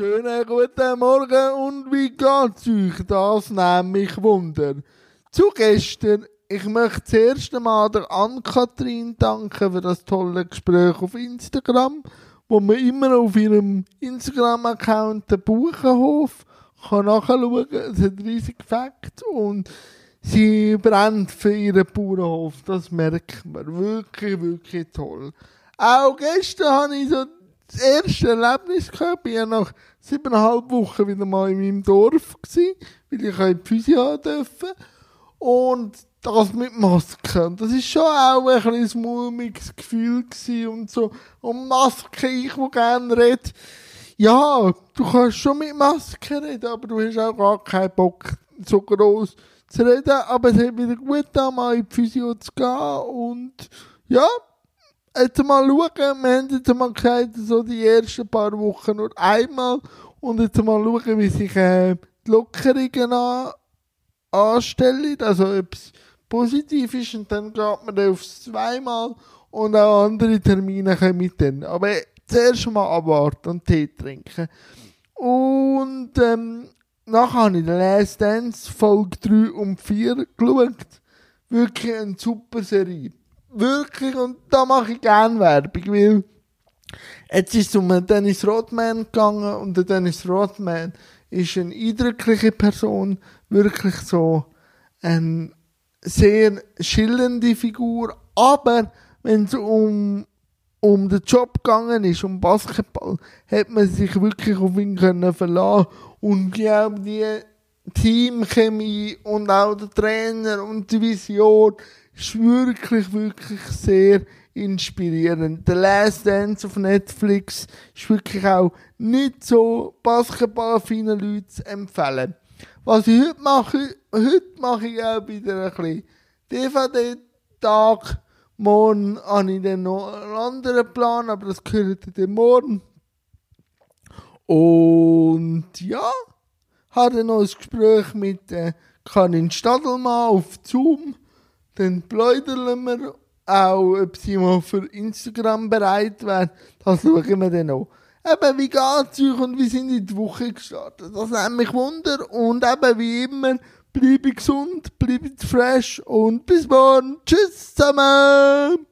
Schönen guten Morgen und wie geht's euch? Das nimmt mich Wunder. Zu gestern, ich möchte das erste Mal der Ann-Kathrin danken für das tolle Gespräch auf Instagram, wo man immer auf ihrem Instagram-Account den Buchenhof kann nachschauen kann. Es hat riesig Fakt und sie brennt für ihren Bauernhof. Das merkt man. Wirklich, wirklich toll. Auch gestern habe ich so das erste Erlebnis gehabt. Ich war nach siebeneinhalb Wochen wieder mal in meinem Dorf, gewesen, weil ich in die Physio durfte. Und das mit Maske. Und das ist schon auch ein kleines mulmiges Gefühl und so. Und Maske, ich, wo gerne rede. Ja, du kannst schon mit Maske reden, aber du hast auch gar keinen Bock, so groß zu reden. Aber es hat wieder gut da mal in die Physio zu gehen und ja, jetzt mal schauen, wir haben jetzt mal gesagt, so die ersten paar Wochen nur einmal und jetzt mal schauen, wie sich äh, die Lockerungen an, anstellen, also ob es positiv ist und dann geht man dann aufs zweimal und auch andere Termine kommen dann. Aber zuerst mal abwarten und Tee trinken. Und ähm, nachher habe ich Last Dance Folge 3 und 4 geschaut. Wirklich eine super Serie wirklich, und da mache ich gerne Werbung, weil jetzt ist es um Dennis Rodman gegangen und der Dennis Rodman ist eine eindrückliche Person, wirklich so eine sehr schillernde Figur, aber wenn es um um den Job gegangen ist, um Basketball, hat man sich wirklich auf ihn können verlassen. Und ich glaube, die Teamchemie und auch der Trainer und die Vision ist wirklich, wirklich sehr inspirierend. The Last Dance auf Netflix ist wirklich auch nicht so basketballaffinen Leuten zu empfehlen. Was ich heute mache, heute mache ich auch wieder ein bisschen DVD-Tag. Morgen habe ich dann noch einen anderen Plan, aber das gehört dann morgen. Und ja, hatte noch ein Gespräch mit äh, Karin Stadelmann auf Zoom dann pläudern wir auch, ob sie mal für Instagram bereit wären. Das schauen wir dann auch. Eben, wie geht's euch und wie sind in die Woche gestartet? Das nimmt mich Wunder. Und eben, wie immer, bleibe gesund, bleibe fresh und bis morgen. Tschüss zusammen!